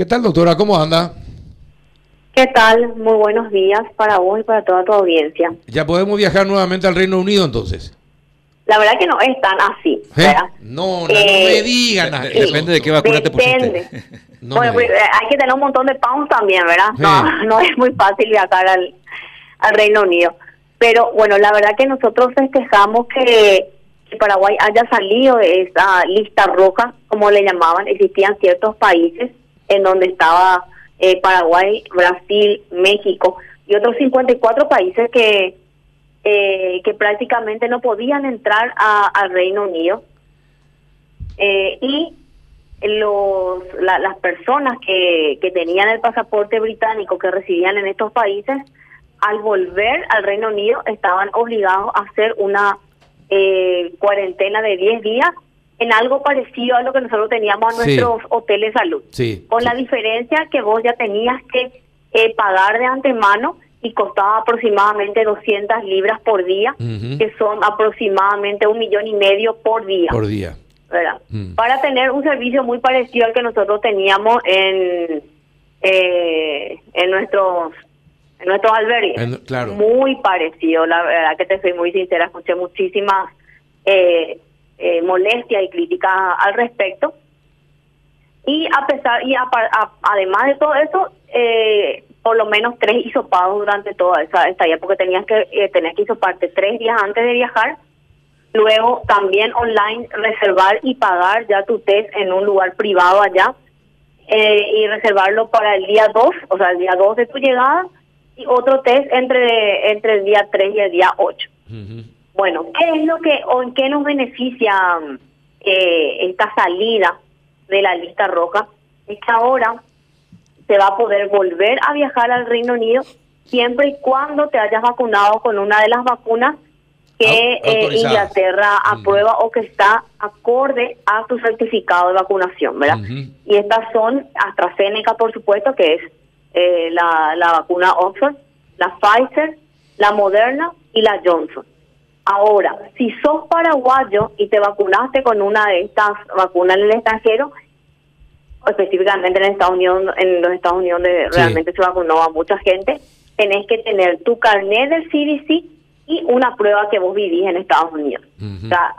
¿Qué tal, doctora? ¿Cómo anda? ¿Qué tal? Muy buenos días para vos y para toda tu audiencia. ¿Ya podemos viajar nuevamente al Reino Unido entonces? La verdad que no es tan así. ¿Eh? No, no, Eh, me digan. así. de- depende de qué vacuna te Depende. pusiste. No bueno, pues, digan. eh, hay que tener un montón de pounds también, ¿verdad? Sí. No, no es muy fácil viajar al, al Reino Unido. Pero bueno, la verdad que nosotros festejamos que, que Paraguay haya salido de esa lista roja, como le llamaban. Existían ciertos países en donde estaba eh, Paraguay, Brasil, México y otros 54 países que, eh, que prácticamente no podían entrar a- al Reino Unido. Eh, y los la- las personas que, que tenían el pasaporte británico que residían en estos países al volver al Reino Unido estaban obligados a hacer una eh, cuarentena de 10 días en algo parecido a lo que nosotros teníamos en Sí. nuestros hoteles salud Sí. con la diferencia que vos ya tenías que eh, pagar de antemano y costaba aproximadamente 200 libras por día que son aproximadamente un millón y medio por día Por día. ¿verdad? Mm. Para tener un servicio muy parecido al que nosotros teníamos en eh, en nuestros en nuestros albergues. En- claro. Muy parecido, la verdad que te soy muy sincera, escuché muchísimas eh, eh, molestias y críticas al respecto. Y a pesar y apa- a- además de todo eso, eh, por lo menos tres hisopados durante toda esa estadía, porque tenías que eh, tenías que hisoparte tres días antes de viajar Luego también online reservar y pagar ya tu test en un lugar privado allá eh, y reservarlo para el día 2, o sea, el día 2 de tu llegada y otro test entre, entre el día 3 y el día 8. Ujú. Bueno, ¿qué es lo que o en qué nos beneficia eh, esta salida de la lista roja? Es que ahora se va a poder volver a viajar al Reino Unido siempre y cuando te hayas vacunado con una de las vacunas que eh. Inglaterra aprueba o que está acorde a tu certificado de vacunación, ¿verdad? Y estas son AstraZeneca, por supuesto, que es eh, la, la vacuna Oxford, la Pfizer, la Moderna y la Johnson. Ahora, si sos paraguayo y te vacunaste con una de estas vacunas en el extranjero, específicamente en Estados Unidos, en los Estados Unidos donde Sí. realmente se vacunó a mucha gente, tenés que tener tu carnet del CDC y una prueba que vos vivís en Estados Unidos. O sea,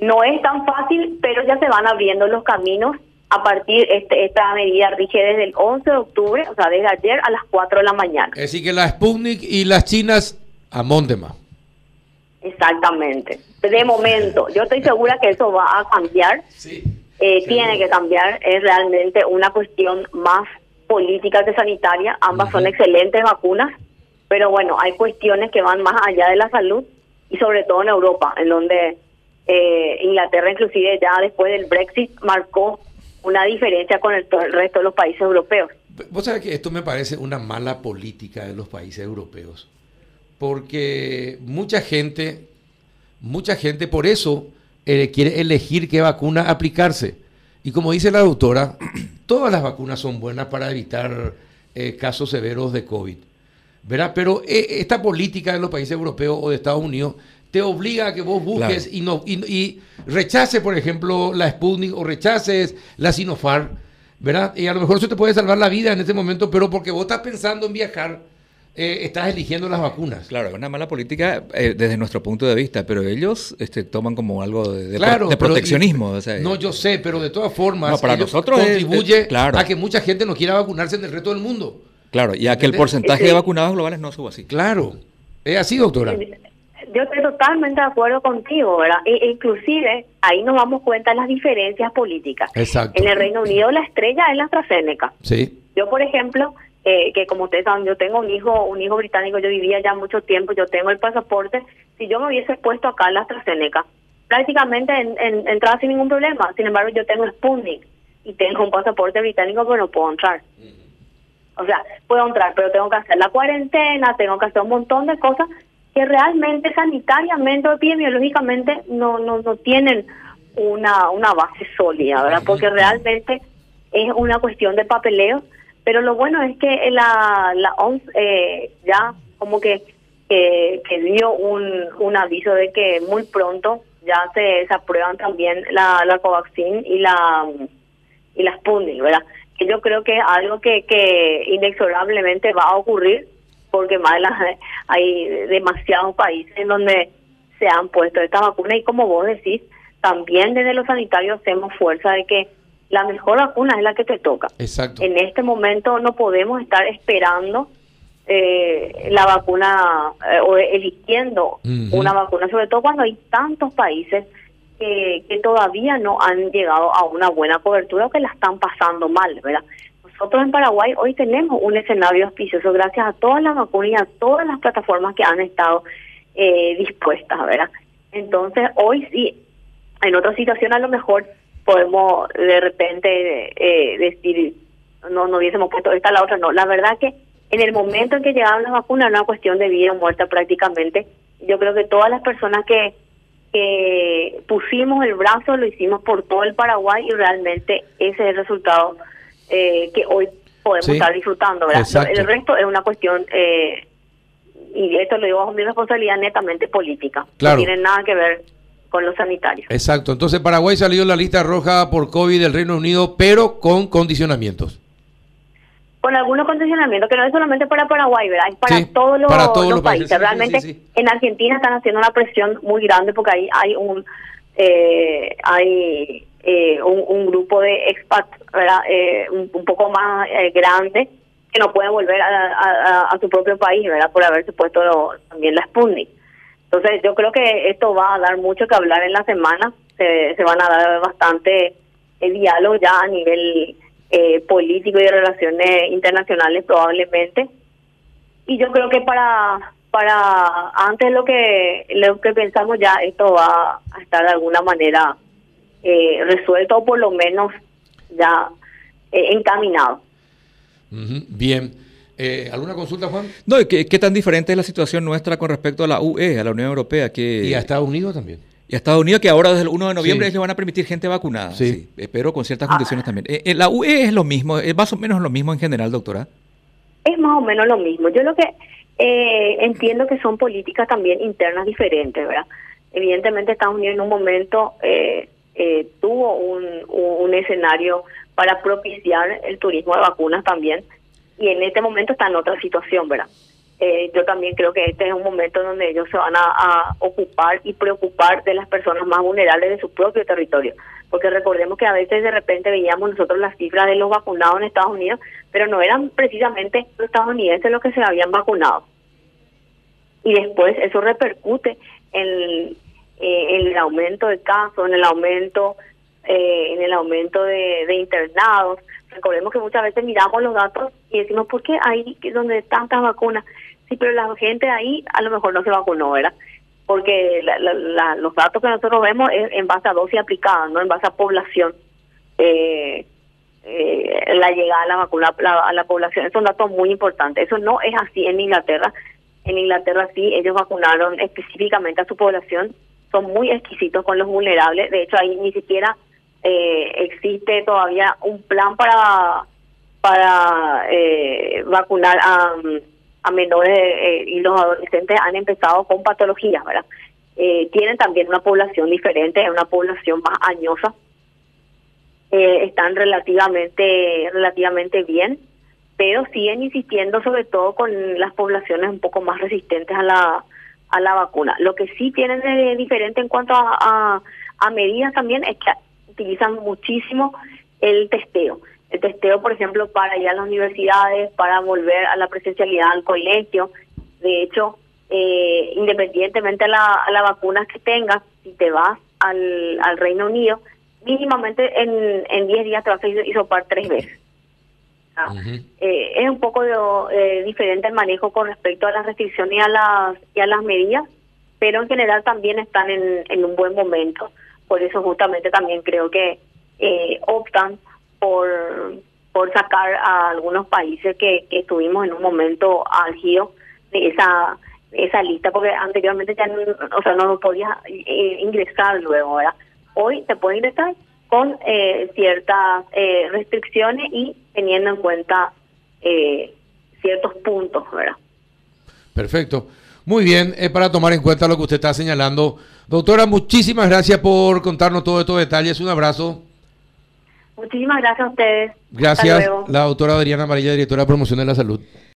no es tan fácil, pero ya se van abriendo los caminos a partir este esta medida rige desde el 11 de octubre, o sea, desde ayer a las 4 de la mañana. Es decir, que la Sputnik y las chinas a Montema. Exactamente. De momento, yo estoy segura que eso va a cambiar. Sí. eh, tiene que cambiar, es realmente una cuestión más política que sanitaria, ambas son excelentes vacunas, pero bueno, hay cuestiones que van más allá de la salud y sobre todo en Europa, en donde eh, Inglaterra inclusive ya después del Brexit marcó una diferencia con el, el resto de los países europeos. Vos sabés que esto me parece una mala política de los países europeos. Porque mucha gente, mucha gente por eso eh, quiere elegir qué vacuna aplicarse. Y como dice la doctora, todas las vacunas son buenas para evitar eh, casos severos de COVID. ¿Verdad? Pero eh, esta política de los países europeos o de Estados Unidos te obliga a que vos busques Claro. y, no, y, y rechaces, por ejemplo, la Sputnik o rechaces la Sinopharm, ¿verdad? Y a lo mejor eso te puede salvar la vida en este momento, pero porque vos estás pensando en viajar, eh, estás eligiendo las vacunas. Claro, es una mala política eh, desde nuestro punto de vista, pero ellos este, toman como algo de, de pro- proteccionismo. o sea, no, yo sé, pero de todas formas, No, para nosotros contribuye es- claro. a que mucha gente no quiera vacunarse en el resto del mundo. Claro, y a que el porcentaje de vacunados globales no suba así. Claro. Es así, doctora. Yo estoy totalmente de acuerdo contigo, ¿verdad? E- inclusive ahí nos damos cuenta de las diferencias políticas. Exacto. En el Reino Unido la estrella es la AstraZeneca. Sí. Yo, por ejemplo, eh, que como ustedes saben, yo tengo un hijo, un hijo británico, yo vivía ya mucho tiempo, yo tengo el pasaporte. Si yo me hubiese puesto acá en la AstraZeneca, prácticamente en, en- entraba sin ningún problema. Sin embargo, yo tengo Sputnik y tengo un pasaporte británico, pero no puedo entrar. O sea, puedo entrar, pero tengo que hacer la cuarentena, tengo que hacer un montón de cosas que realmente sanitariamente o epidemiológicamente no, no, no tienen una, una base sólida, ¿verdad? Porque realmente es una cuestión de papeleo, pero lo bueno es que la, la OMS eh, ya como que, que, que dio un, un aviso de que muy pronto ya se, se aprueban también la, la Covaxin y la y la Sputnik, ¿verdad? que yo creo que es algo que, que inexorablemente va a ocurrir porque más hay demasiados países en donde se han puesto esta vacuna y como vos decís, también desde los sanitarios hacemos fuerza de que la mejor vacuna es la que te toca. Exacto. En este momento no podemos estar esperando eh, la vacuna eh, o eligiendo una vacuna, sobre todo cuando hay tantos países que, que todavía no han llegado a una buena cobertura o que la están pasando mal, ¿verdad? Nosotros en Paraguay hoy tenemos un escenario auspicioso gracias a todas las vacunas y a todas las plataformas que han estado eh, dispuestas, ¿verdad? Entonces, hoy sí, en otra situación a lo mejor podemos de repente eh, decir, no, no hubiésemos puesto esta la otra, no. La verdad que en el momento en que llegaron las vacunas era una cuestión de vida o muerte prácticamente. Yo creo que todas las personas que, que pusimos el brazo lo hicimos por todo el Paraguay y realmente ese es el resultado eh, que hoy podemos estar disfrutando. ¿verdad? El resto es una cuestión, eh, y esto lo digo bajo mi responsabilidad, netamente política. No tiene nada que ver con los sanitarios. Exacto. Entonces Paraguay salió en la lista roja por COVID del Reino Unido, pero con condicionamientos. Con algunos condicionamientos, que no es solamente para Paraguay, ¿verdad? Es para, todos, los, países. Realmente en Argentina están haciendo una presión muy grande porque ahí hay un... Eh, hay eh, un, grupo de expats eh, un, poco más eh, grande que no pueden volver a, su propio país verdad por haberse puesto también la Sputnik. Entonces yo creo que esto va a dar mucho que hablar en la semana, se, van a dar bastante diálogo ya a nivel político y de relaciones internacionales probablemente. Y yo creo que para para antes lo que lo que pensamos ya esto va a estar de alguna manera eh, resuelto o por lo menos ya eh, encaminado. Bien. Eh, ¿Alguna consulta, Juan? No, ¿qué, ¿qué, tan diferente es la situación nuestra con respecto a la UE, a la Unión Europea? Que... Y a Estados Unidos también. Y a Estados Unidos, que ahora desde el 1 de noviembre ellos van a permitir gente vacunada. Sí. pero con ciertas condiciones ah. también. ¿La UE es lo mismo? ¿Es más o menos lo mismo en general, doctora? Es más o menos lo mismo. Yo lo que entiendo que son políticas también internas diferentes, ¿verdad? Evidentemente Estados Unidos en un momento eh, eh, tuvo un, un, escenario para propiciar el turismo de vacunas también y en este momento está en otra situación, ¿verdad? Eh, yo también creo que este es un momento donde ellos se van a, ocupar y preocupar de las personas más vulnerables de su propio territorio, porque recordemos que a veces de repente veíamos nosotros las cifras de los vacunados en Estados Unidos, pero no eran precisamente los estadounidenses los que se habían vacunado. Y después eso repercute en eh, el aumento de casos, en el aumento eh, en el aumento de, internados. Recordemos que muchas veces miramos los datos y decimos, ¿por qué ahí donde tantas vacunas? Sí, pero la gente ahí a lo mejor no se vacunó, ¿verdad? Porque los datos que nosotros vemos es en base a dosis aplicadas, no en base a población. Eh, eh, la llegada a la vacuna a la población. Es un dato muy importante. Eso no es así en Inglaterra. En Inglaterra sí, ellos vacunaron específicamente a su población son muy exquisitos con los vulnerables. De hecho, ahí ni siquiera eh, existe todavía un plan para para eh, vacunar a, a menores eh, y los adolescentes han empezado con patologías, ¿verdad? tienen también una población diferente, es una población más añosa. están relativamente relativamente bien, pero siguen insistiendo sobre todo con las poblaciones un poco más resistentes a la a la vacuna. Lo que sí tienen de diferente en cuanto a, a, medidas también es que utilizan muchísimo el testeo. El testeo, por ejemplo, para ir a las universidades, para volver a la presencialidad al colegio. De hecho, eh, independientemente a la, a la vacuna que tengas, si te vas al, al Reino Unido, mínimamente en, en 10 días te vas a isopar tres veces. Eh, es un poco eh, diferente el manejo con respecto a las restricciones y a las, y a las medidas, pero en general también están en, en un buen momento. Por eso justamente también creo que eh, optan por, por sacar a algunos países que, que estuvimos en un momento álgido de esa esa lista, porque anteriormente ya no, o sea, no podías ingresar luego, ¿verdad? Hoy te puede ingresar con eh, ciertas eh, restricciones y teniendo en cuenta eh, ciertos puntos, ¿verdad? Perfecto. Muy bien, es para tomar en cuenta lo que usted está señalando. Doctora, muchísimas gracias por contarnos todos estos detalles. Un abrazo. Muchísimas gracias a ustedes. Gracias, la doctora Adriana Amarilla, directora de promoción de la salud.